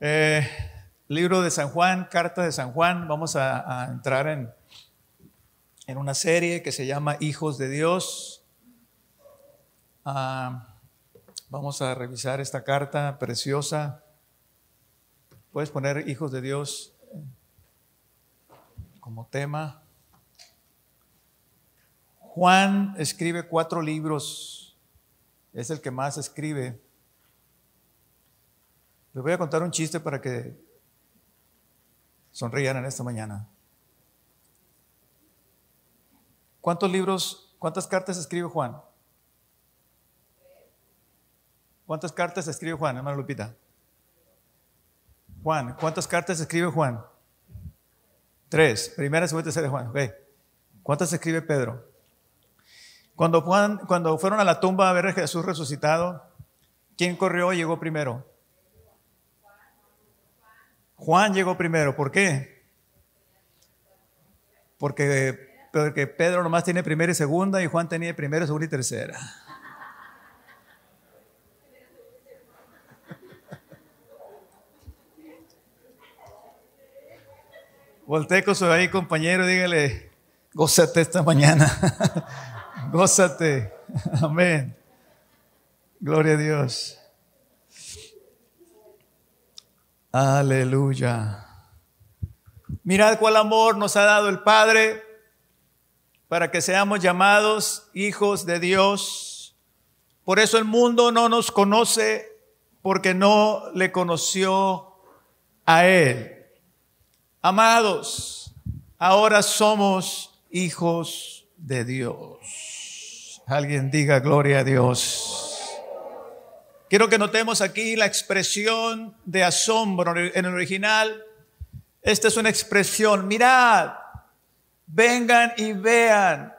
Eh, libro de San Juan, carta de San Juan. Vamos a, entrar en, en, una serie que se llama Hijos de Dios. Ah, vamos a revisar esta carta preciosa. Puedes poner Hijos de Dios como tema. Juan escribe cuatro libros, es el que más escribe. Les voy a contar un chiste para que sonrían en esta mañana. ¿Cuántos libros, cuántas cartas escribe Juan? ¿Cuántas cartas escribe Juan, hermano Lupita? Juan, ¿cuántas cartas escribe Juan? Tres. Primera, segunda, tercera de Juan. Okay. ¿Cuántas escribe Pedro? Cuando, Juan, cuando fueron a la tumba a ver a Jesús resucitado, ¿quién corrió y llegó primero? Juan llegó primero. ¿Por qué? Porque, Pedro nomás tiene primera y segunda y Juan tenía primera, segunda y tercera. Volté con su ahí compañero, dígale, gózate esta mañana. gózate. Amén. Gloria a Dios. Aleluya. Mirad cuál amor nos ha dado el Padre para que seamos llamados hijos de Dios. Por eso el mundo no nos conoce porque no le conoció a Él. Amados, ahora somos hijos de Dios. Alguien diga gloria a Dios. Quiero que notemos aquí la expresión de asombro en el original. Esta es una expresión, mirad, vengan y vean.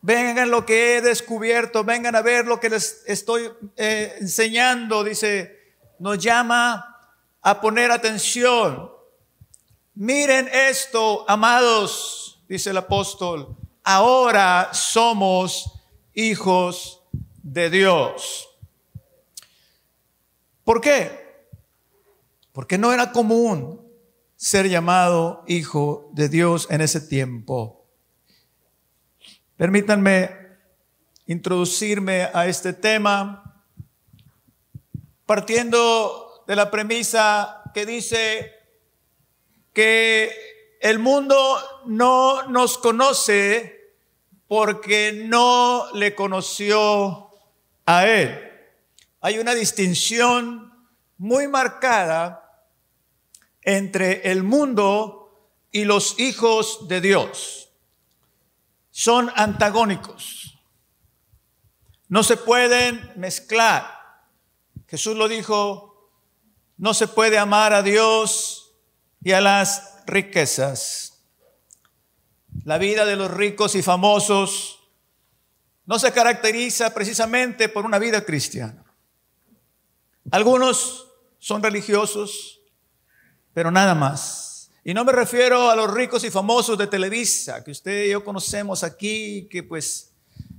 Vengan lo que he descubierto, vengan a ver lo que les estoy eh, enseñando. Dice, nos llama a poner atención. Miren esto, amados, dice el apóstol, ahora somos hijos de Dios. ¿Por qué? Porque no era común ser llamado hijo de Dios en ese tiempo. Permítanme introducirme a este tema partiendo de la premisa que dice que el mundo no nos conoce porque no le conoció a Él hay una distinción muy marcada entre el mundo y los hijos de Dios. Son antagónicos. No se pueden mezclar. Jesús lo dijo, no se puede amar a Dios y a las riquezas. La vida de los ricos y famosos no se caracteriza precisamente por una vida cristiana. Algunos son religiosos, pero nada más. Y no me refiero a los ricos y famosos de Televisa, que usted y yo conocemos aquí, que pues,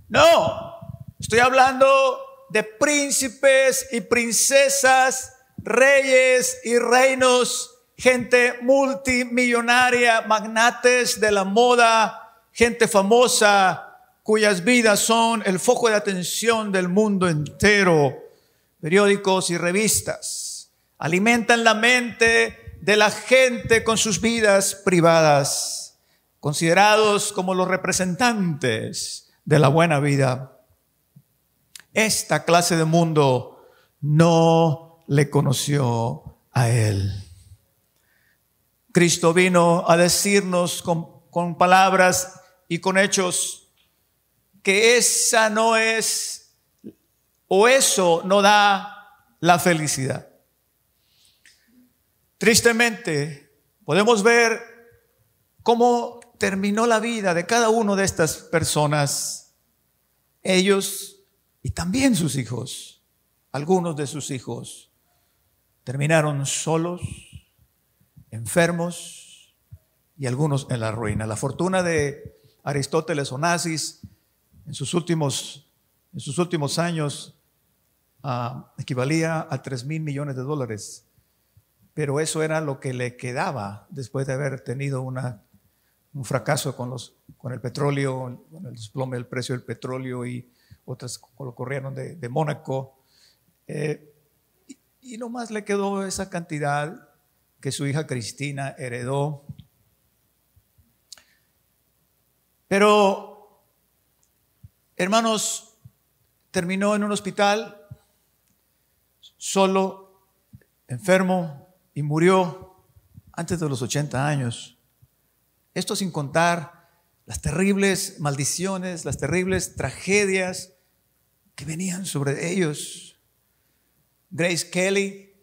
no, estoy hablando de príncipes y princesas, reyes y reinos, gente multimillonaria, magnates de la moda, gente famosa, cuyas vidas son el foco de atención del mundo entero periódicos y revistas. Alimentan la mente de la gente con sus vidas privadas, considerados como los representantes de la buena vida. Esta clase de mundo no le conoció a él. Cristo vino a decirnos con, palabras y con hechos que esa no es o eso no da la felicidad. Tristemente, podemos ver cómo terminó la vida de cada uno de estas personas, ellos y también sus hijos, algunos de sus hijos, terminaron solos, enfermos y algunos en la ruina. La fortuna de Aristóteles Onassis en en sus últimos años Ah, equivalía a 3 mil millones de dólares. pero eso era lo que le quedaba después de haber tenido un fracaso con, los, con el petróleo, con el desplome del precio del petróleo y otras lo corrieron de, de Mónaco. Eh, y, y nomás le quedó esa cantidad que su hija Cristina heredó. Pero, hermanos, terminó en un hospital solo, enfermo y murió antes de los 80 años. Esto sin contar las terribles maldiciones, las terribles tragedias que venían sobre ellos. Grace Kelly,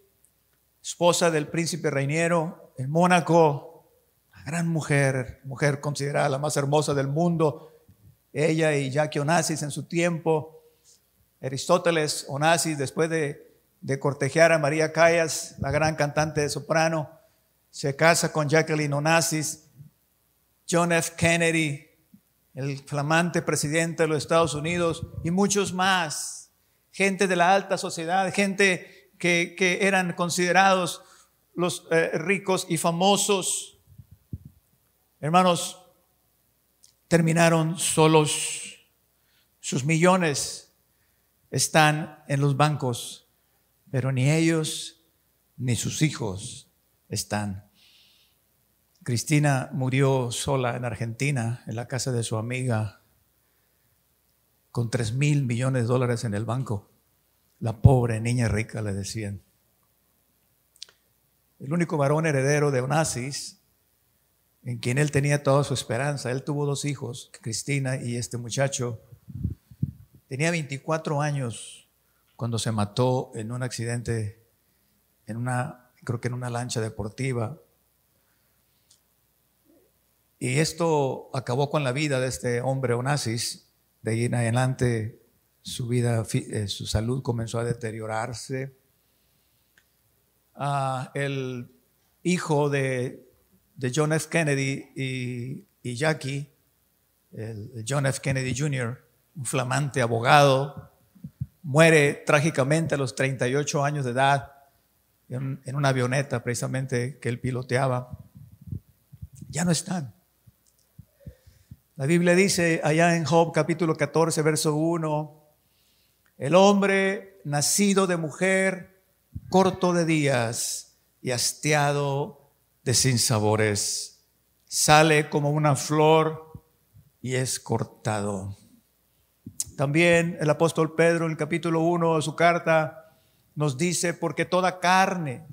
esposa del príncipe Reiniero en Mónaco, una gran mujer, mujer considerada la más hermosa del mundo, ella y Jackie Onassis en su tiempo, Aristóteles Onassis, después de, de cortejear a María Callas, la gran cantante de soprano, se casa con Jacqueline Onassis, John F. Kennedy, el flamante presidente de los Estados Unidos y muchos más, gente de la alta sociedad, gente que, que eran considerados los eh, ricos y famosos. Hermanos, terminaron solos. Sus millones están en los bancos, pero ni ellos ni sus hijos están. Cristina murió sola en Argentina, en la casa de su amiga, con tres mil millones de dólares en el banco. La pobre niña rica, le decían. El único varón heredero de Onassis, en quien él tenía toda su esperanza. Él tuvo dos hijos, Cristina y este muchacho. Tenía 24 años cuando se mató en un accidente, en una, creo que en una lancha deportiva. Y esto acabó con la vida de este hombre Onassis. De ahí en adelante su vida, eh, su salud comenzó a deteriorarse. Ah, el hijo de, John F. Kennedy y, Jackie, John F. Kennedy Jr., un flamante abogado, muere trágicamente a los 38 años de edad en, una avioneta precisamente que él piloteaba. Ya no están. La Biblia dice allá en Job capítulo 14, verso 1, el hombre nacido de mujer, corto de días y hastiado de sinsabores, sale como una flor y es cortado. También el apóstol Pedro en el capítulo 1 de su carta nos dice, porque toda carne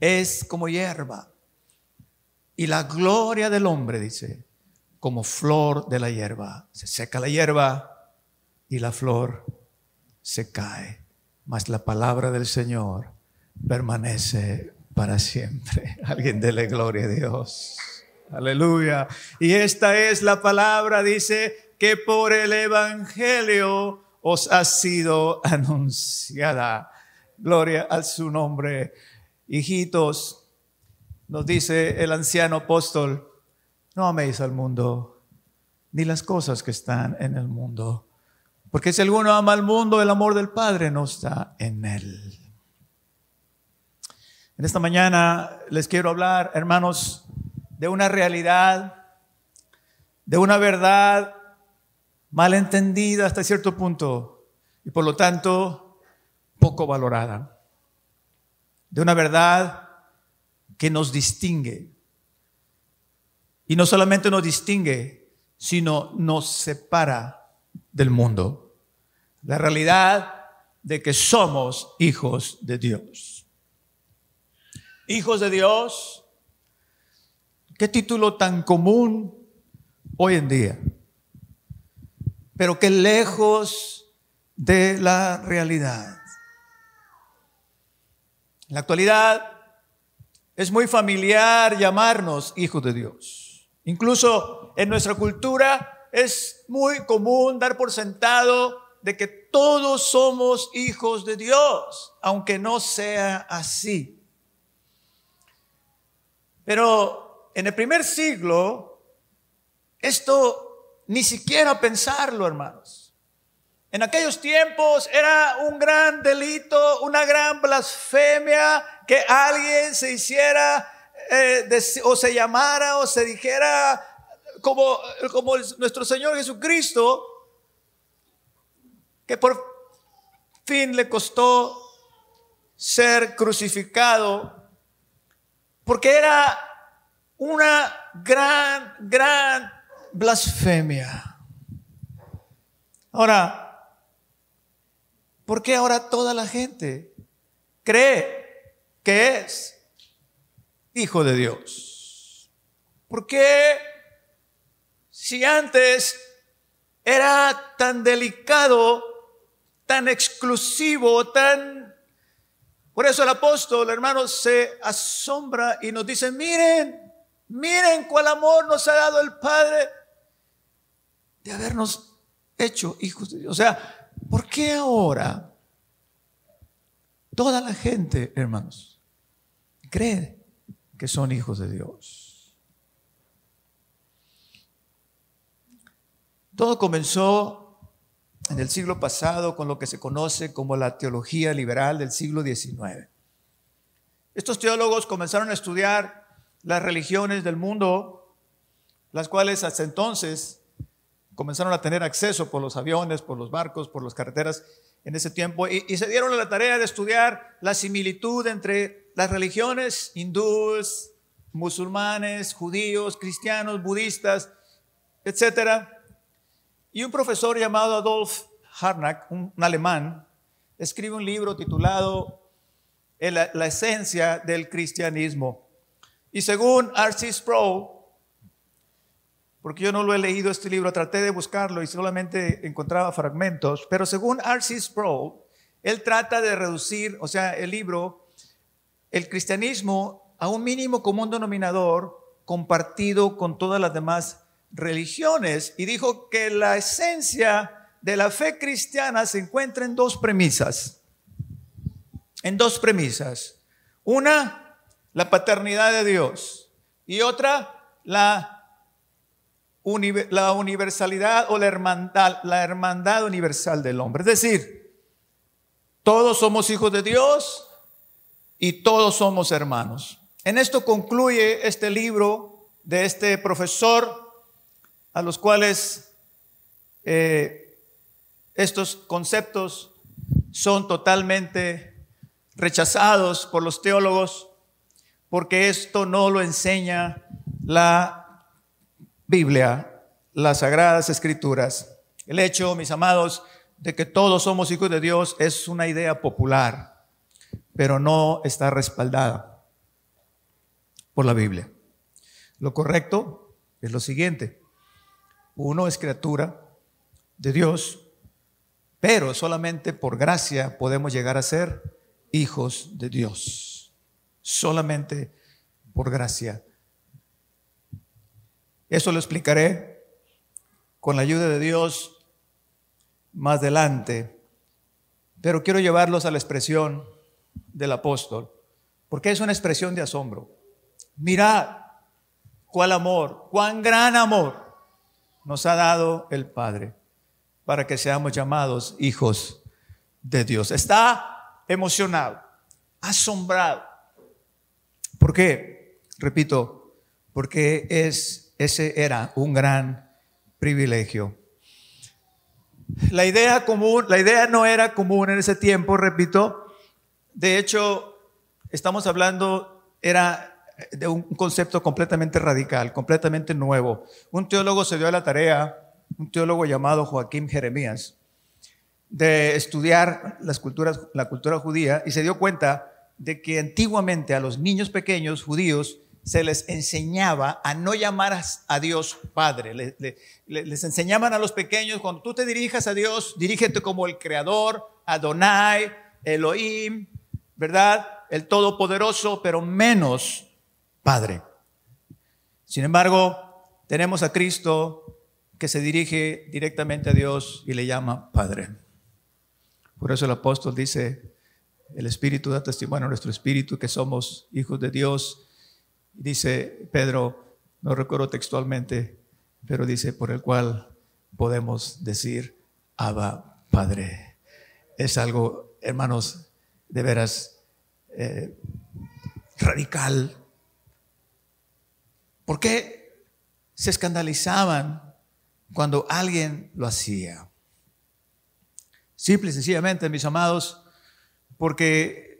es como hierba y la gloria del hombre, dice, como flor de la hierba. Se seca la hierba y la flor se cae, mas la palabra del Señor permanece para siempre. Alguien dele gloria a Dios. Aleluya. Y esta es la palabra, dice, que por el Evangelio os ha sido anunciada. Gloria a su nombre. Hijitos, nos dice el anciano apóstol, no améis al mundo, ni las cosas que están en el mundo porque si alguno ama al mundo, el amor del Padre no está en él. En esta mañana les quiero hablar, hermanos, de una realidad, de una verdad mal entendida hasta cierto punto y por lo tanto poco valorada. De una verdad que nos distingue. Y no solamente nos distingue, sino nos separa del mundo la realidad de que somos hijos de Dios. Hijos de Dios, qué título tan común hoy en día, pero qué lejos de la realidad. En la actualidad es muy familiar llamarnos hijos de Dios. Incluso en nuestra cultura es muy común dar por sentado de que todos somos hijos de Dios, aunque no sea así. Pero en el primer siglo, esto ni siquiera pensarlo, hermanos. En aquellos tiempos era un gran delito, una gran blasfemia que alguien se hiciera eh, o se llamara o se dijera como, como nuestro Señor Jesucristo, que por fin le costó ser crucificado, porque era una gran, gran blasfemia. Ahora, ¿Por qué ahora toda la gente cree que es hijo de Dios? ¿Por qué si antes era tan delicado, tan exclusivo, tan... Por eso el apóstol, hermanos, se asombra y nos dice, miren, miren cuál amor nos ha dado el Padre de habernos hecho hijos de Dios. O sea, ¿Por qué ahora toda la gente, hermanos, cree que son hijos de Dios? Todo comenzó en el siglo pasado con lo que se conoce como la teología liberal del siglo XIX. Estos teólogos comenzaron a estudiar las religiones del mundo, las cuales hasta entonces comenzaron a tener acceso por los aviones, por los barcos, por las carreteras en ese tiempo y, se dieron a la tarea de estudiar la similitud entre las religiones hindúes, musulmanes, judíos, cristianos, budistas, etc. Y un profesor llamado Adolf Harnack, un, alemán, escribe un libro titulado la, la, esencia del cristianismo. Y según R.C. Sproul, porque yo no lo he leído este libro, traté de buscarlo y solamente encontraba fragmentos, pero según R.C. Sproul, él trata de reducir, o sea, el libro, el cristianismo a un mínimo común denominador compartido con todas las demás religiones y dijo que la esencia de la fe cristiana se encuentra en dos premisas, en dos premisas. Una, la paternidad de Dios y otra, la la universalidad o la hermandad, la hermandad universal del hombre. Es decir, todos somos hijos de Dios y todos somos hermanos. En esto concluye este libro de este profesor a los cuales eh, estos conceptos son totalmente rechazados por los teólogos porque esto no lo enseña la Biblia, las sagradas escrituras. El hecho, mis amados, de que todos somos hijos de Dios es una idea popular, pero no está respaldada por la Biblia. Lo correcto es lo siguiente. Uno es criatura de Dios, pero solamente por gracia podemos llegar a ser hijos de Dios. Solamente por gracia eso lo explicaré con la ayuda de Dios más adelante. Pero quiero llevarlos a la expresión del apóstol, porque es una expresión de asombro. Mirad cuál amor, cuán gran amor nos ha dado el Padre para que seamos llamados hijos de Dios. Está emocionado, asombrado. ¿Por qué? Repito, porque es ese era un gran privilegio. La idea común, la idea no era común en ese tiempo, repito. De hecho, estamos hablando, era de un concepto completamente radical, completamente nuevo. Un teólogo se dio a la tarea, un teólogo llamado Joaquín Jeremías, de estudiar las culturas, la cultura judía y se dio cuenta de que antiguamente a los niños pequeños judíos se les enseñaba a no llamar a Dios Padre. les enseñaban a los pequeños, cuando tú te dirijas a Dios, dirígete como el Creador, Adonai, Elohim, ¿verdad? El Todopoderoso, pero menos Padre. Sin embargo, tenemos a Cristo que se dirige directamente a Dios y le llama Padre. Por eso el apóstol dice, el Espíritu da testimonio a nuestro Espíritu que somos hijos de Dios Dice Pedro, no recuerdo textualmente, pero dice por el cual podemos decir Abba Padre. Es algo, hermanos, de veras eh, radical. ¿Por qué se escandalizaban cuando alguien lo hacía? Simple y sencillamente, mis amados, porque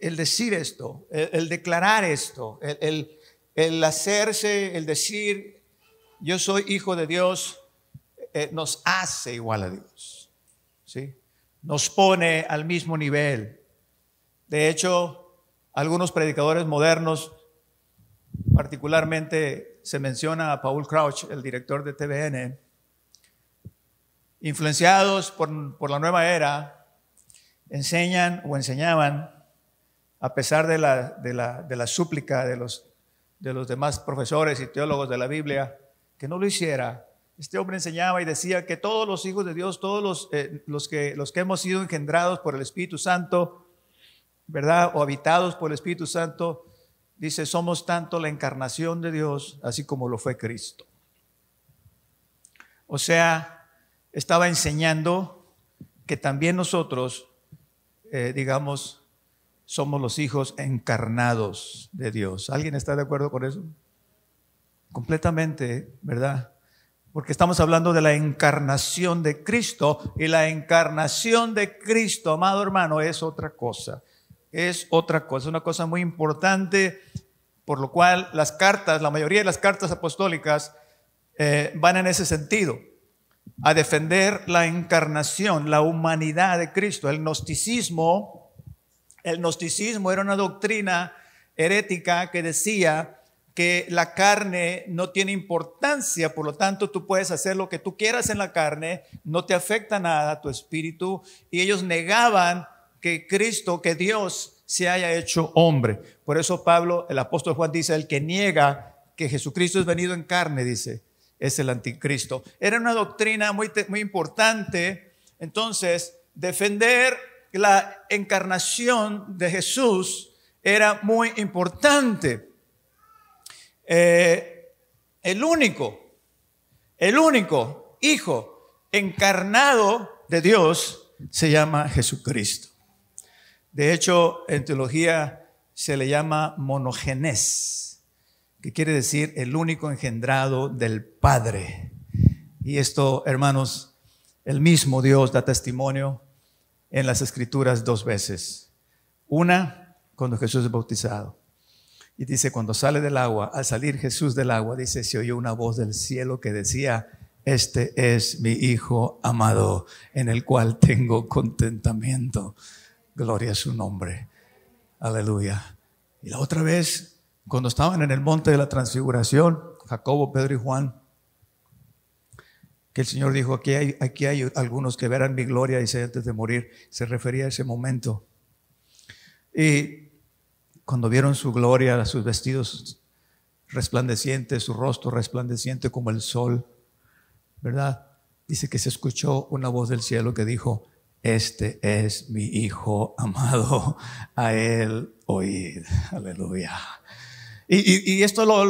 el decir esto, el, declarar esto, el, el, hacerse, el decir, yo soy hijo de Dios, eh, nos hace igual a Dios. ¿sí? Nos pone al mismo nivel. De hecho, algunos predicadores modernos, particularmente se menciona a Paul Crouch, el director de TVN, influenciados por, la nueva era, enseñan o enseñaban, a pesar de la, de la, súplica de los, de los demás profesores y teólogos de la Biblia, que no lo hiciera. Este hombre enseñaba y decía que todos los hijos de Dios, todos los, eh, los, que, los que hemos sido engendrados por el Espíritu Santo, ¿verdad? O habitados por el Espíritu Santo, dice, somos tanto la encarnación de Dios, así como lo fue Cristo. O sea, estaba enseñando que también nosotros, eh, digamos, somos los hijos encarnados de Dios. ¿Alguien está de acuerdo con eso? Completamente, ¿verdad? Porque estamos hablando de la encarnación de Cristo y la encarnación de Cristo, amado hermano, es otra cosa. Es otra cosa, una cosa muy importante, por lo cual las cartas, la mayoría de las cartas apostólicas eh, van en ese sentido a defender la encarnación, la humanidad de Cristo. El gnosticismo, el gnosticismo era una doctrina herética que decía que la carne no tiene importancia, por lo tanto tú puedes hacer lo que tú quieras en la carne, no te afecta nada tu espíritu, y ellos negaban que Cristo, que Dios se haya hecho hombre. Por eso Pablo, el apóstol Juan dice, el que niega que Jesucristo es venido en carne, dice, es el anticristo. Era una doctrina muy, muy importante. Entonces, defender la encarnación de Jesús era muy importante. Eh, el único, el único Hijo encarnado de Dios se llama Jesucristo. De hecho, en teología se le llama monogenes que quiere decir el único engendrado del Padre. Y esto, hermanos, el mismo Dios da testimonio en las escrituras dos veces. Una, cuando Jesús es bautizado. Y dice, cuando sale del agua, al salir Jesús del agua, dice, se oyó una voz del cielo que decía, este es mi Hijo amado, en el cual tengo contentamiento. Gloria a su nombre. Aleluya. Y la otra vez, cuando estaban en el monte de la transfiguración, Jacobo, Pedro y Juan, que el Señor dijo, aquí hay, aquí hay algunos que verán mi gloria, dice antes de morir, se refería a ese momento. Y cuando vieron su gloria, sus vestidos resplandecientes, su rostro resplandeciente como el sol, ¿verdad? Dice que se escuchó una voz del cielo que dijo, este es mi Hijo amado, a él oíd. Aleluya. Y, esto lo,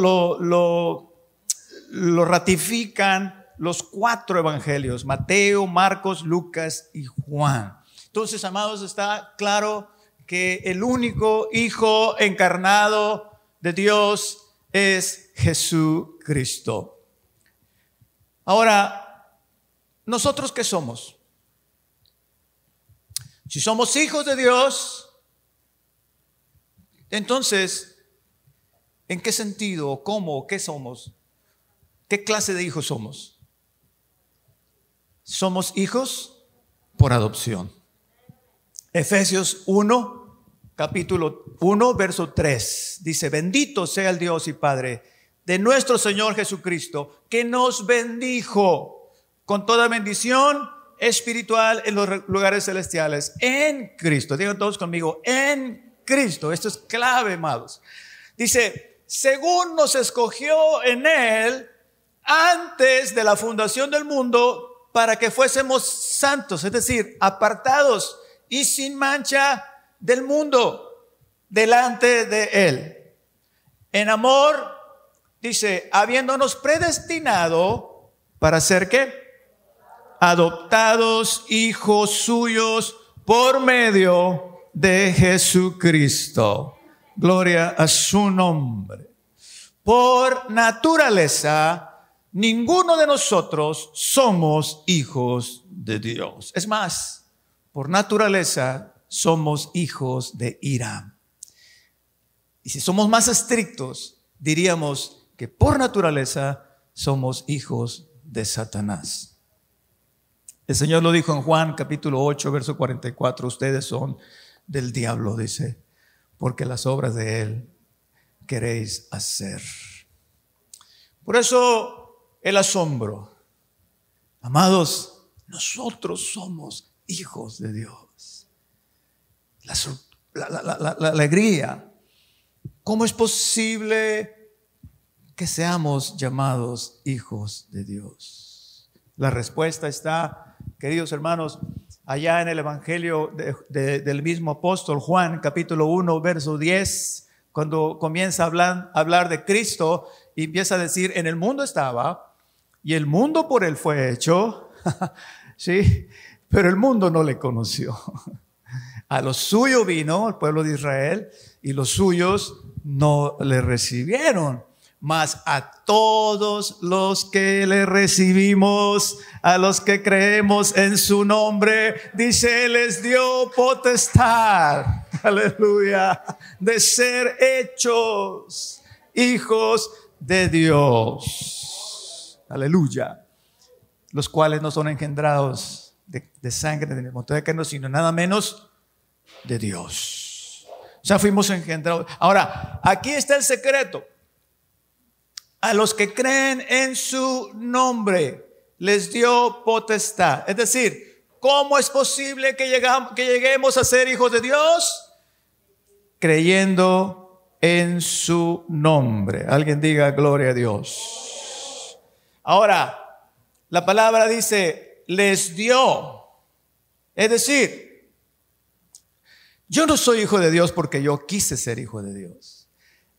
lo, ratifican los cuatro evangelios, Mateo, Marcos, Lucas y Juan. Entonces, amados, está claro que el único Hijo encarnado de Dios es Jesucristo. Ahora, ¿nosotros qué somos? Si somos hijos de Dios, entonces ¿En qué sentido? ¿Cómo? ¿Qué somos? ¿Qué clase de hijos somos? Somos hijos por adopción. Efesios 1, capítulo 1, verso 3. Dice, bendito sea el Dios y Padre de nuestro Señor Jesucristo, que nos bendijo con toda bendición espiritual en los lugares celestiales, en Cristo. Digan todos conmigo, en Cristo. Esto es clave, amados. Dice, según nos escogió en Él antes de la fundación del mundo para que fuésemos santos, es decir, apartados y sin mancha del mundo delante de Él. En amor, dice, habiéndonos predestinado para ser qué? adoptados hijos suyos por medio de Jesucristo. Gloria a su nombre. Por naturaleza, ninguno de nosotros somos hijos de Dios. Es más, por naturaleza somos hijos de ira. Y si somos más estrictos, diríamos que por naturaleza somos hijos de Satanás. El Señor lo dijo en Juan capítulo 8, verso 44, ustedes son del diablo, dice, porque las obras de Él queréis hacer. Por eso el asombro. Amados, nosotros somos hijos de Dios. La, alegría. ¿Cómo es posible que seamos llamados hijos de Dios? La respuesta está queridos hermanos, allá en el Evangelio del mismo apóstol Juan, capítulo 1, verso 10, cuando comienza a hablar, hablar de Cristo y empieza a decir, en el mundo estaba y el mundo por él fue hecho, sí, pero el mundo no le conoció. A lo suyo vino el pueblo de Israel y los suyos no le recibieron. Mas a todos los que le recibimos, a los que creemos en su nombre, dice, les dio potestad, aleluya, de ser hechos hijos de Dios, aleluya, los cuales no son engendrados de, sangre, de montón de carne, sino nada menos de Dios. O sea, fuimos engendrados. Ahora, aquí está el secreto a los que creen en su nombre les dio potestad. Es decir, ¿cómo es posible que, lleguemos a ser hijos de Dios? Creyendo en su nombre. Alguien diga gloria a Dios. Ahora, la palabra dice, les dio. Es decir, yo no soy hijo de Dios porque yo quise ser hijo de Dios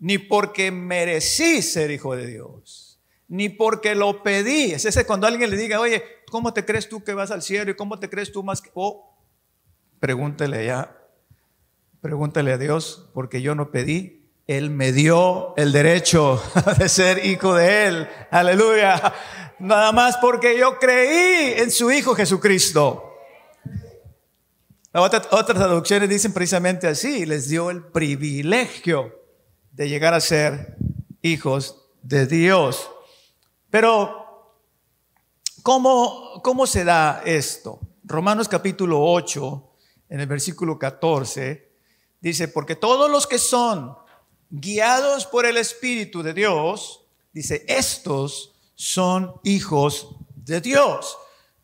ni porque merecí ser hijo de Dios, ni porque lo pedí. Es ese cuando alguien le diga, oye, ¿cómo te crees tú que vas al cielo y cómo te crees tú más que... Oh, pregúntele ya, pregúntale a Dios, porque yo no pedí, Él me dio el derecho de ser hijo de Él. Aleluya. Nada más porque yo creí en su Hijo Jesucristo. Otras, traducciones dicen precisamente así, les dio el privilegio de llegar a ser hijos de Dios. Pero, ¿cómo, cómo se da esto? Romanos capítulo 8, en el versículo 14, dice, porque todos los que son guiados por el Espíritu de Dios, dice, estos son hijos de Dios,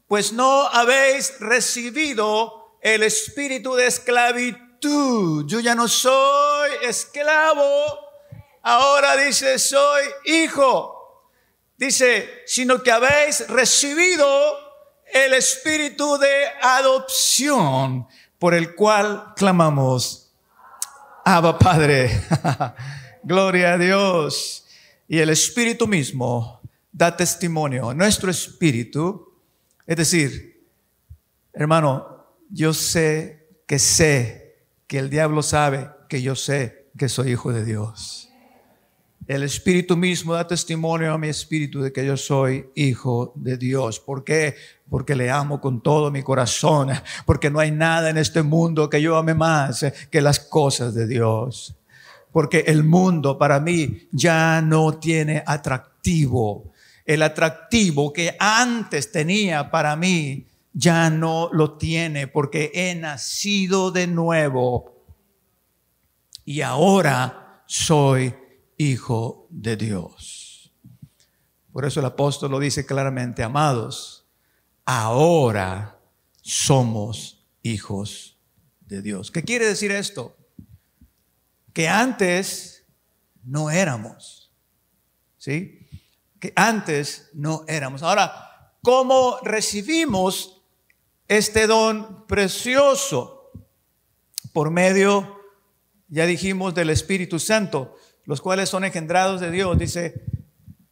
pues no habéis recibido el espíritu de esclavitud. Yo ya no soy esclavo, Ahora dice, soy hijo. Dice, sino que habéis recibido el espíritu de adopción por el cual clamamos, Abba Padre. Gloria a Dios. Y el espíritu mismo da testimonio. Nuestro espíritu, es decir, hermano, yo sé que sé que el diablo sabe que yo sé que soy hijo de Dios. El Espíritu mismo da testimonio a mi espíritu de que yo soy hijo de Dios. ¿Por qué? Porque le amo con todo mi corazón. Porque no hay nada en este mundo que yo ame más que las cosas de Dios. Porque el mundo para mí ya no tiene atractivo. El atractivo que antes tenía para mí ya no lo tiene porque he nacido de nuevo. Y ahora soy hijo de Dios. Por eso el apóstol lo dice claramente, amados, ahora somos hijos de Dios. ¿Qué quiere decir esto? Que antes no éramos. ¿Sí? Que antes no éramos. Ahora, ¿cómo recibimos este don precioso? Por medio, ya dijimos, del Espíritu Santo los cuales son engendrados de Dios. Dice,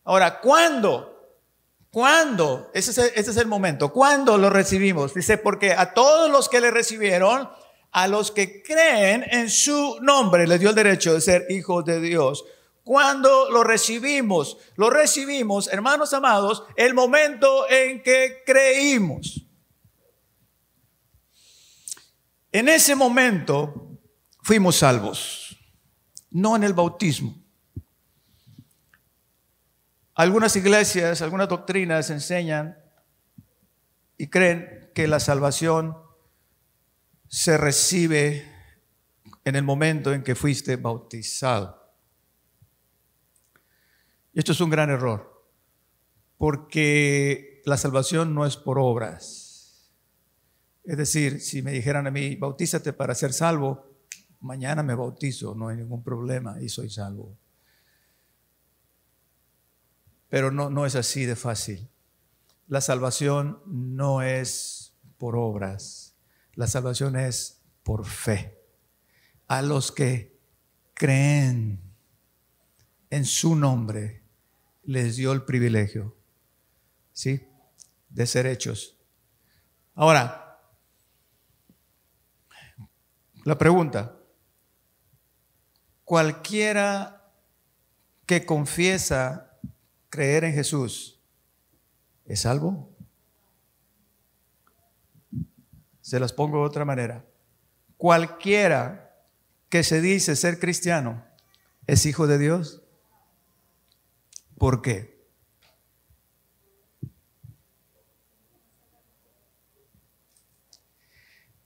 ahora, ¿cuándo? ¿Cuándo? Ese es, el, momento. ¿Cuándo lo recibimos? Dice, porque a todos los que le recibieron, a los que creen en su nombre, les dio el derecho de ser hijos de Dios. Cuando lo recibimos, lo recibimos, hermanos amados, el momento en que creímos. En ese momento fuimos salvos, no en el bautismo. Algunas iglesias, algunas doctrinas enseñan y creen que la salvación se recibe en el momento en que fuiste bautizado. Y esto es un gran error, porque la salvación no es por obras. Es decir, si me dijeran a mí, bautízate para ser salvo, mañana me bautizo, no hay ningún problema y soy salvo. Pero no, no es así de fácil. La salvación no es por obras, la salvación es por fe. A los que creen en su nombre, les dio el privilegio, ¿sí? De ser hechos. Ahora, la pregunta, cualquiera que confiesa creer en Jesús, ¿es salvo? Se las pongo de otra manera. Cualquiera que se dice ser cristiano, ¿es hijo de Dios? ¿Por qué?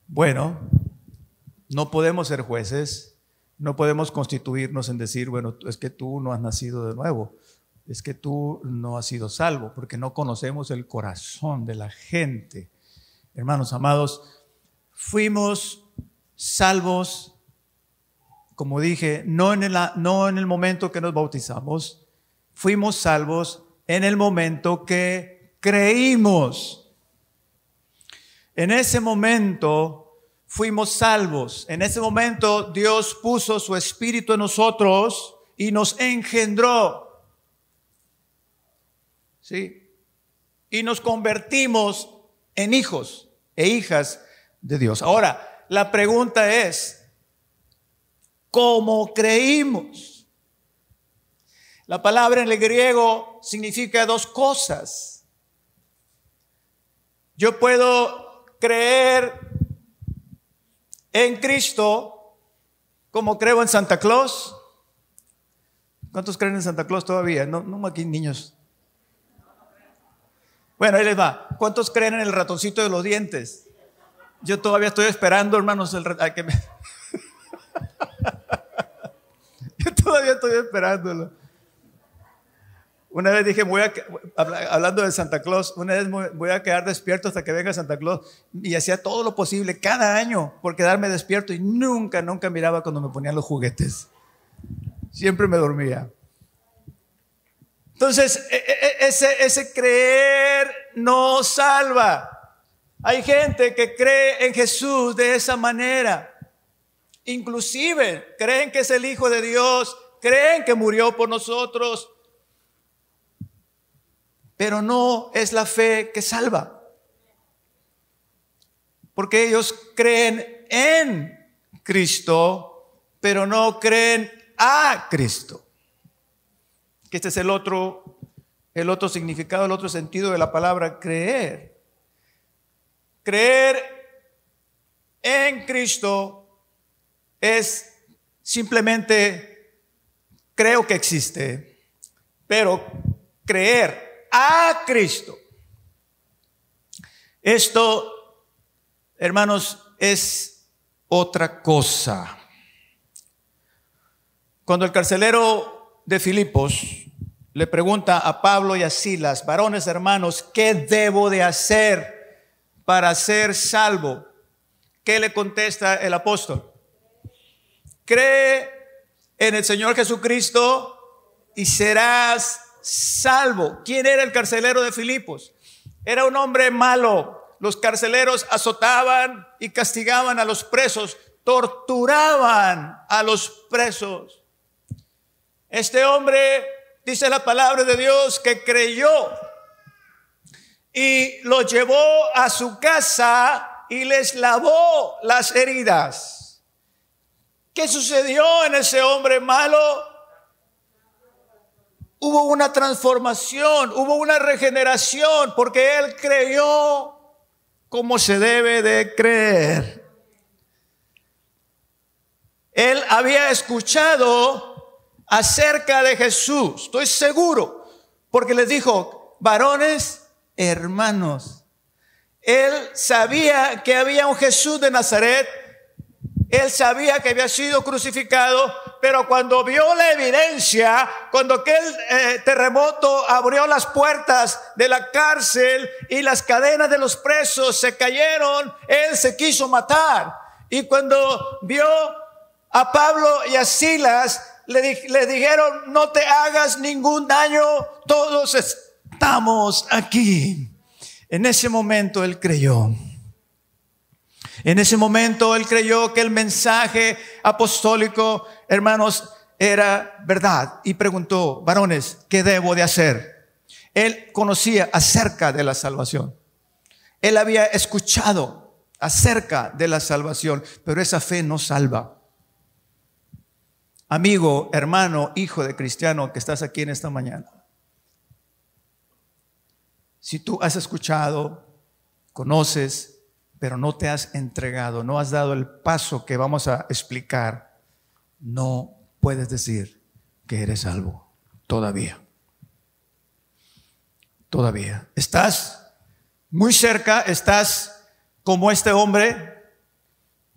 Bueno, no podemos ser jueces, no podemos constituirnos en decir, bueno, es que tú no has nacido de nuevo es que tú no has sido salvo, porque no conocemos el corazón de la gente. Hermanos amados, fuimos salvos, como dije, no en, el, no en el momento que nos bautizamos, fuimos salvos en el momento que creímos. En ese momento fuimos salvos. En ese momento Dios puso su espíritu en nosotros y nos engendró. ¿sí? Y nos convertimos en hijos e hijas de Dios. Ahora, la pregunta es, ¿cómo creímos? La palabra en el griego significa dos cosas. Yo puedo creer en Cristo como creo en Santa Claus. ¿Cuántos creen en Santa Claus todavía? No, no aquí niños. Bueno, ahí les va. ¿Cuántos creen en el ratoncito de los dientes? Yo todavía estoy esperando, hermanos, el que me... Yo todavía estoy esperándolo. Una vez dije, voy a, hablando de Santa Claus, una vez voy a quedar despierto hasta que venga Santa Claus. Y hacía todo lo posible cada año por quedarme despierto y nunca, nunca miraba cuando me ponían los juguetes. Siempre me dormía. Entonces, e, e, e, ese, ese creer no salva. Hay gente que cree en Jesús de esa manera. Inclusive creen que es el Hijo de Dios, creen que murió por nosotros, pero no es la fe que salva. Porque ellos creen en Cristo, pero no creen a Cristo este es el otro, el otro significado, el otro sentido de la palabra creer. Creer en Cristo es simplemente creo que existe, pero creer a Cristo. Esto, hermanos, es otra cosa. Cuando el carcelero de Filipos le pregunta a Pablo y a Silas, varones hermanos, ¿qué debo de hacer para ser salvo? ¿Qué le contesta el apóstol? Cree en el Señor Jesucristo y serás salvo. ¿Quién era el carcelero de Filipos? Era un hombre malo. Los carceleros azotaban y castigaban a los presos, torturaban a los presos. Este hombre, dice la palabra de Dios, que creyó y lo llevó a su casa y les lavó las heridas. ¿Qué sucedió en ese hombre malo? Hubo una transformación, hubo una regeneración, porque él creyó como se debe de creer. Él había escuchado acerca de Jesús, estoy seguro, porque les dijo, varones, hermanos. Él sabía que había un Jesús de Nazaret, él sabía que había sido crucificado, pero cuando vio la evidencia, cuando aquel eh, terremoto abrió las puertas de la cárcel y las cadenas de los presos se cayeron, él se quiso matar. Y cuando vio a Pablo y a Silas, le, le dijeron, no te hagas ningún daño, todos estamos aquí. En ese momento él creyó. En ese momento él creyó que el mensaje apostólico, hermanos, era verdad y preguntó, varones, ¿qué debo de hacer? Él conocía acerca de la salvación. Él había escuchado acerca de la salvación, pero esa fe no salva. Amigo, hermano, hijo de cristiano que estás aquí en esta mañana. Si tú has escuchado, conoces, pero no te has entregado, no has dado el paso que vamos a explicar, no puedes decir que eres salvo todavía. Todavía. Estás muy cerca, estás como este hombre,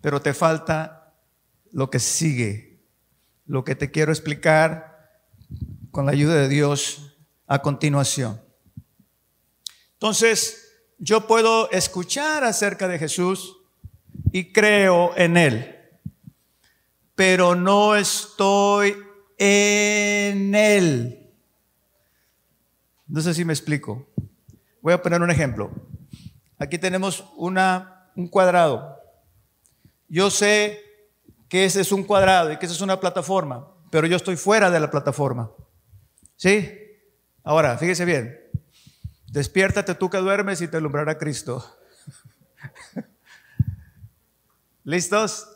pero te falta lo que sigue, lo que te quiero explicar con la ayuda de Dios a continuación. Entonces, yo puedo escuchar acerca de Jesús y creo en Él, pero no estoy en Él. No sé si me explico. Voy a poner un ejemplo. Aquí tenemos una, un cuadrado. Yo sé que ese es un cuadrado y que esa es una plataforma, pero yo estoy fuera de la plataforma. ¿Sí? Ahora, fíjese bien. Despiértate tú que duermes y te alumbrará Cristo. ¿Listos?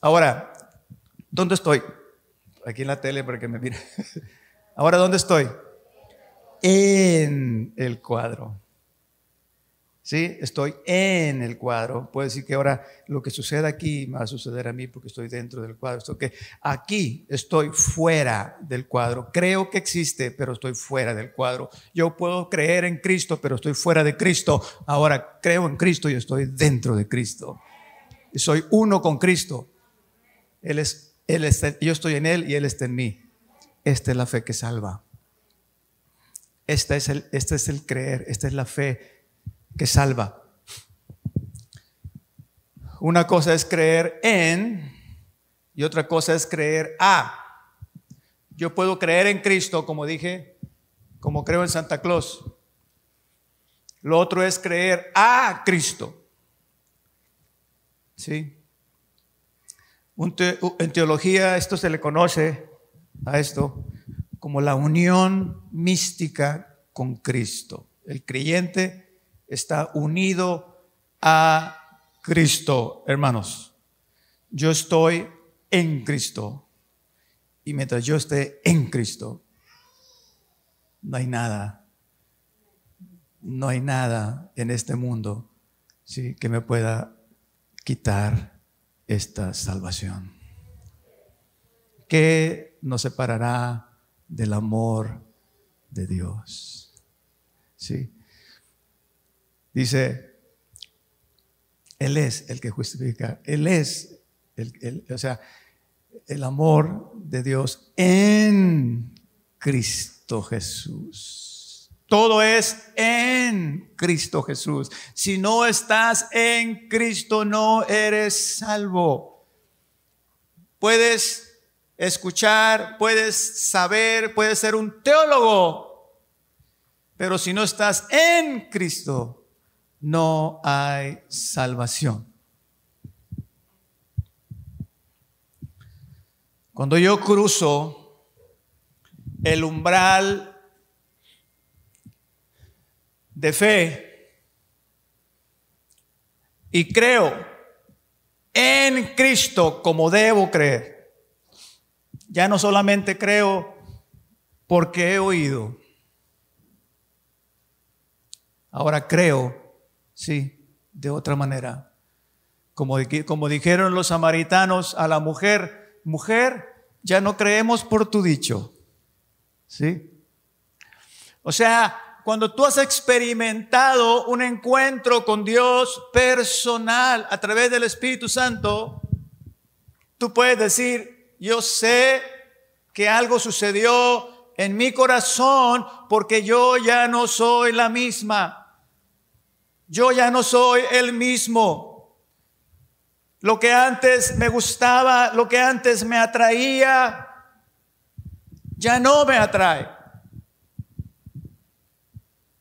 Ahora, ¿dónde estoy? Aquí en la tele para que me mire. Ahora, ¿dónde estoy? En el cuadro. ¿Sí? Estoy en el cuadro. Puede decir que ahora lo que sucede aquí va a suceder a mí porque estoy dentro del cuadro. Esto que aquí estoy fuera del cuadro. Creo que existe, pero estoy fuera del cuadro. Yo puedo creer en Cristo, pero estoy fuera de Cristo. Ahora creo en Cristo y estoy dentro de Cristo. Y soy uno con Cristo. Él es, él está, yo estoy en Él y Él está en mí. Esta es la fe que salva. Este es el, este es el creer, esta es la fe que salva. Una cosa es creer en y otra cosa es creer a. Yo puedo creer en Cristo, como dije, como creo en Santa Claus. Lo otro es creer a Cristo. ¿Sí? En teología esto se le conoce a esto como la unión mística con Cristo. El creyente está unido a Cristo, hermanos. Yo estoy en Cristo. Y mientras yo esté en Cristo, no hay nada, no hay nada en este mundo ¿sí? que me pueda quitar esta salvación. ¿Qué nos separará del amor de Dios? ¿Sí? Dice, Él es el que justifica, Él es, el, o sea, el amor de Dios en Cristo Jesús. Todo es en Cristo Jesús. Si no estás en Cristo, no eres salvo. Puedes escuchar, puedes saber, puedes ser un teólogo, pero si no estás en Cristo, no hay salvación. Cuando yo cruzo el umbral de fe y creo en Cristo como debo creer. Ya no solamente creo porque he oído. Ahora creo, sí, de otra manera. Como, como dijeron los samaritanos a la mujer, mujer, ya no creemos por tu dicho. ¿Sí? O sea, cuando tú has experimentado un encuentro con Dios personal a través del Espíritu Santo, tú puedes decir, yo sé que algo sucedió en mi corazón porque yo ya no soy la misma. Yo ya no soy el mismo. Lo que antes me gustaba, lo que antes me atraía, ya no me atrae.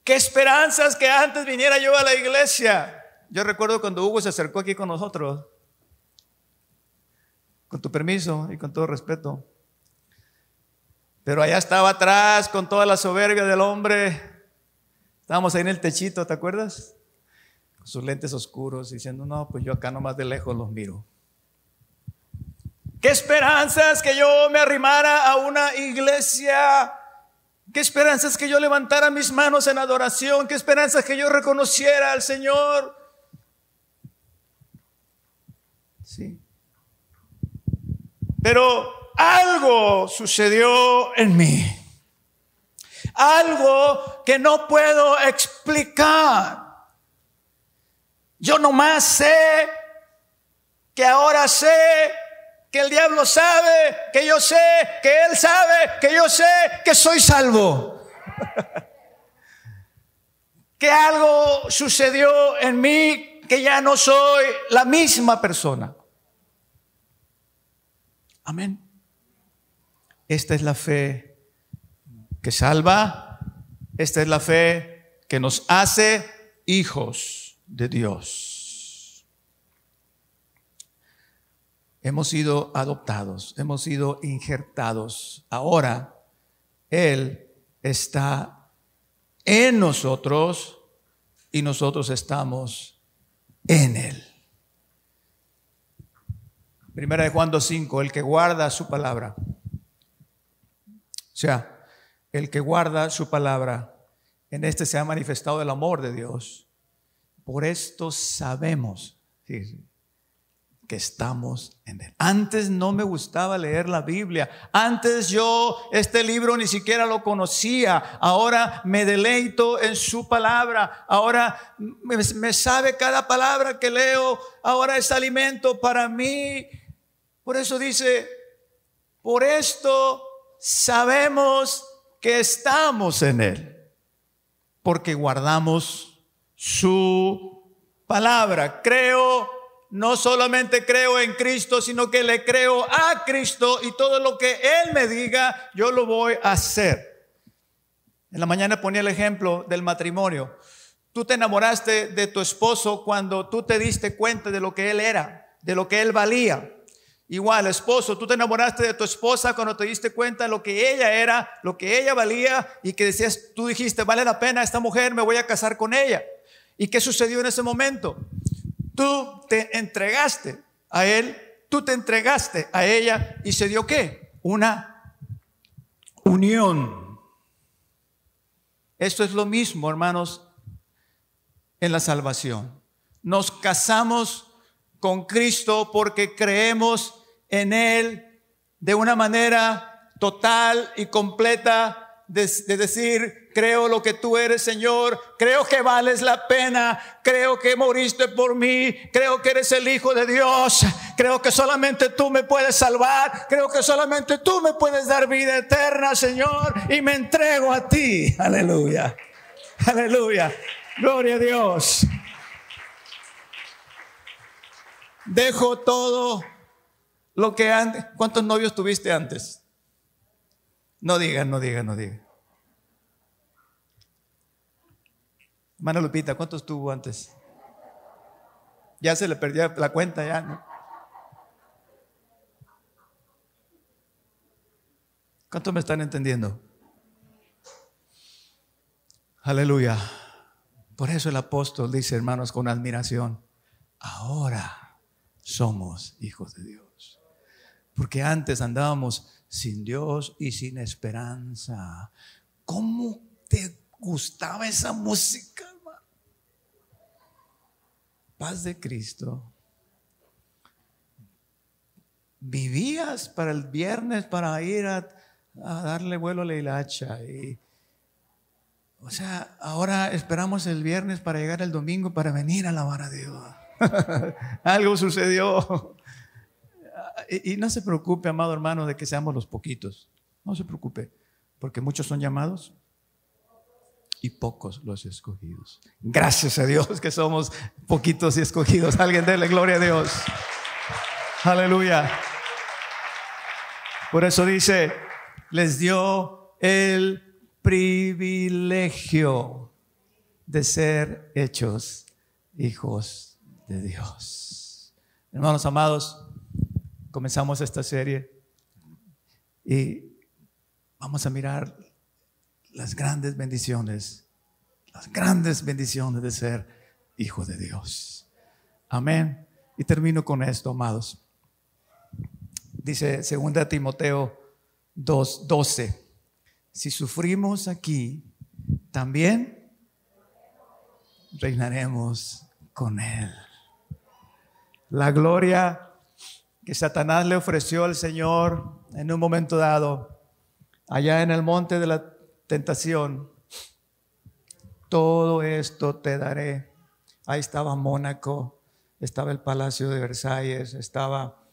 Qué esperanzas que antes viniera yo a la iglesia. Yo recuerdo cuando Hugo se acercó aquí con nosotros, con tu permiso y con todo respeto. Pero allá estaba atrás con toda la soberbia del hombre. Estábamos ahí en el techito, ¿te acuerdas? Sus lentes oscuros, diciendo, no, pues yo acá nomás de lejos los miro. Qué esperanzas que yo me arrimara a una iglesia Qué esperanza que yo levantara mis manos en adoración. Qué esperanza que yo reconociera al Señor. Sí. Pero algo sucedió en mí. Algo que no puedo explicar. Yo nomás sé que ahora sé que el diablo sabe, que yo sé, que él sabe, que yo sé que soy salvo. que algo sucedió en mí que ya no soy la misma persona. Amén. Esta es la fe que salva, esta es la fe que nos hace hijos de Dios. hemos sido adoptados, hemos sido injertados. Ahora Él está en nosotros y nosotros estamos en Él. Primera de Juan 2.5, el que guarda su palabra. O sea, el que guarda su palabra, en este se ha manifestado el amor de Dios. Por esto sabemos, que estamos en él. Antes no me gustaba leer la Biblia. Antes yo este libro ni siquiera lo conocía. Ahora me deleito en su palabra. Ahora me, sabe cada palabra que leo. Ahora es alimento para mí. Por eso dice, por esto sabemos que estamos en él. Porque guardamos su palabra. Creo no solamente creo en Cristo, sino que le creo a Cristo y todo lo que Él me diga, yo lo voy a hacer. En la mañana ponía el ejemplo del matrimonio. Tú te enamoraste de tu esposo cuando tú te diste cuenta de lo que Él era, de lo que Él valía. Igual, esposo, tú te enamoraste de tu esposa cuando te diste cuenta de lo que ella era, lo que ella valía y que decías, tú dijiste, vale la pena esta mujer, me voy a casar con ella. ¿Y qué sucedió en ese momento? Tú te entregaste a él, tú te entregaste a ella y se dio qué? Una unión. Esto es lo mismo, hermanos, en la salvación. Nos casamos con Cristo porque creemos en Él de una manera total y completa de, decir, creo lo que tú eres, Señor, creo que vales la pena, creo que moriste por mí, creo que eres el Hijo de Dios, creo que solamente tú me puedes salvar, creo que solamente tú me puedes dar vida eterna, Señor, y me entrego a ti. Aleluya, aleluya, gloria a Dios. Dejo todo lo que antes. ¿Cuántos novios tuviste antes? No digan, no digan, no digan. Hermana Lupita, ¿cuántos tuvo antes? Ya se le perdió la cuenta, ya, ¿no? ¿Cuántos me están entendiendo? Aleluya. Por eso el apóstol dice, hermanos, con admiración, ahora somos hijos de Dios. Porque antes andábamos sin Dios y sin esperanza. ¿Cómo te gustaba esa música? Paz de Cristo. Vivías para el viernes para ir a, darle vuelo a la hilacha. Y, o sea, ahora esperamos el viernes para llegar el domingo para venir a alabar a Dios. Algo sucedió. Y, no se preocupe, amado hermano, de que seamos los poquitos. No se preocupe, porque muchos son llamados y pocos los escogidos. Gracias a Dios que somos poquitos y escogidos. Alguien déle gloria a Dios. Aleluya. Por eso dice, les dio el privilegio de ser hechos hijos de Dios. Hermanos amados, comenzamos esta serie y vamos a mirar las grandes bendiciones, las grandes bendiciones de ser hijo de Dios. Amén. Y termino con esto, amados. Dice 2 Timoteo 2:12, si sufrimos aquí, también reinaremos con Él. La gloria que Satanás le ofreció al Señor en un momento dado, allá en el monte de la tentación, todo esto te daré. Ahí estaba Mónaco, estaba el Palacio de Versalles, estaba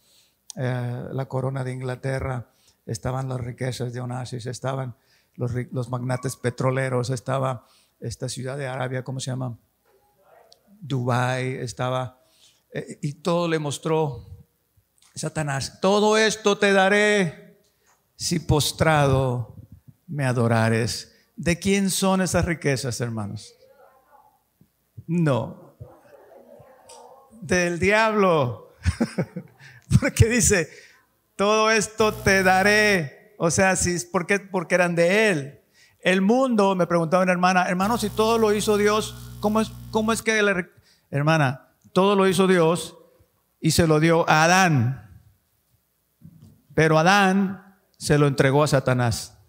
eh, la corona de Inglaterra, estaban las riquezas de Onassis, estaban los, magnates petroleros, estaba esta ciudad de Arabia, ¿cómo se llama? Dubai, estaba, eh, y todo le mostró Satanás, todo esto te daré si postrado me adorares. ¿De quién son esas riquezas, hermanos? No. Del diablo. porque dice, todo esto te daré. O sea, si, ¿por qué? Porque eran de él. El mundo, me preguntaba una hermana, hermano, si todo lo hizo Dios, ¿cómo es, cómo es que, la, hermana, todo lo hizo Dios y se lo dio a Adán? Pero Adán se lo entregó a Satanás.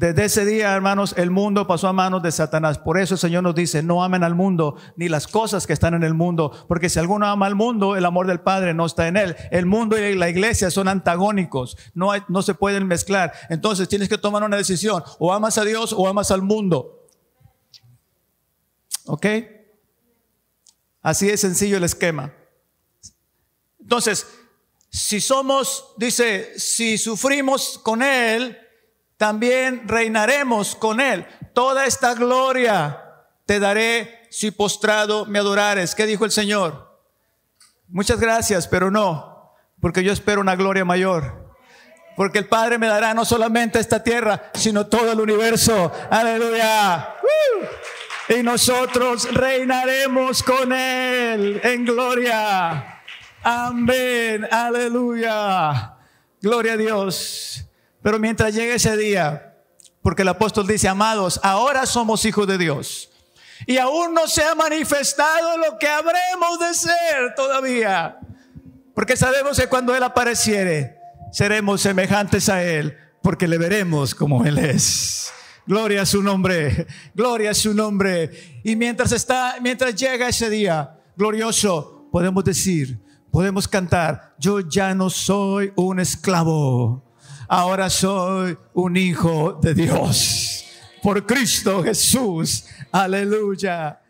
Desde ese día, hermanos, el mundo pasó a manos de Satanás. Por eso el Señor nos dice, no amen al mundo ni las cosas que están en el mundo, porque si alguno ama al mundo, el amor del Padre no está en él. El mundo y la iglesia son antagónicos, no, se pueden mezclar. Entonces tienes que tomar una decisión, o amas a Dios o amas al mundo. ¿Ok? Así es sencillo el esquema. Entonces, si somos, dice, si sufrimos con Él, también reinaremos con Él. Toda esta gloria te daré si postrado me adorares. ¿Qué dijo el Señor? Muchas gracias, pero no, porque yo espero una gloria mayor. Porque el Padre me dará no solamente esta tierra, sino todo el universo. Aleluya. Y nosotros reinaremos con Él en gloria. Amén, aleluya. Gloria a Dios. Pero mientras llegue ese día, porque el apóstol dice, amados, ahora somos hijos de Dios. Y aún no se ha manifestado lo que habremos de ser todavía. Porque sabemos que cuando Él apareciere, seremos semejantes a Él, porque le veremos como Él es. Gloria a su nombre, gloria a su nombre. Y mientras está, mientras llega ese día glorioso, podemos decir, podemos cantar, yo ya no soy un esclavo, ahora soy un hijo de Dios. Por Cristo Jesús. Aleluya.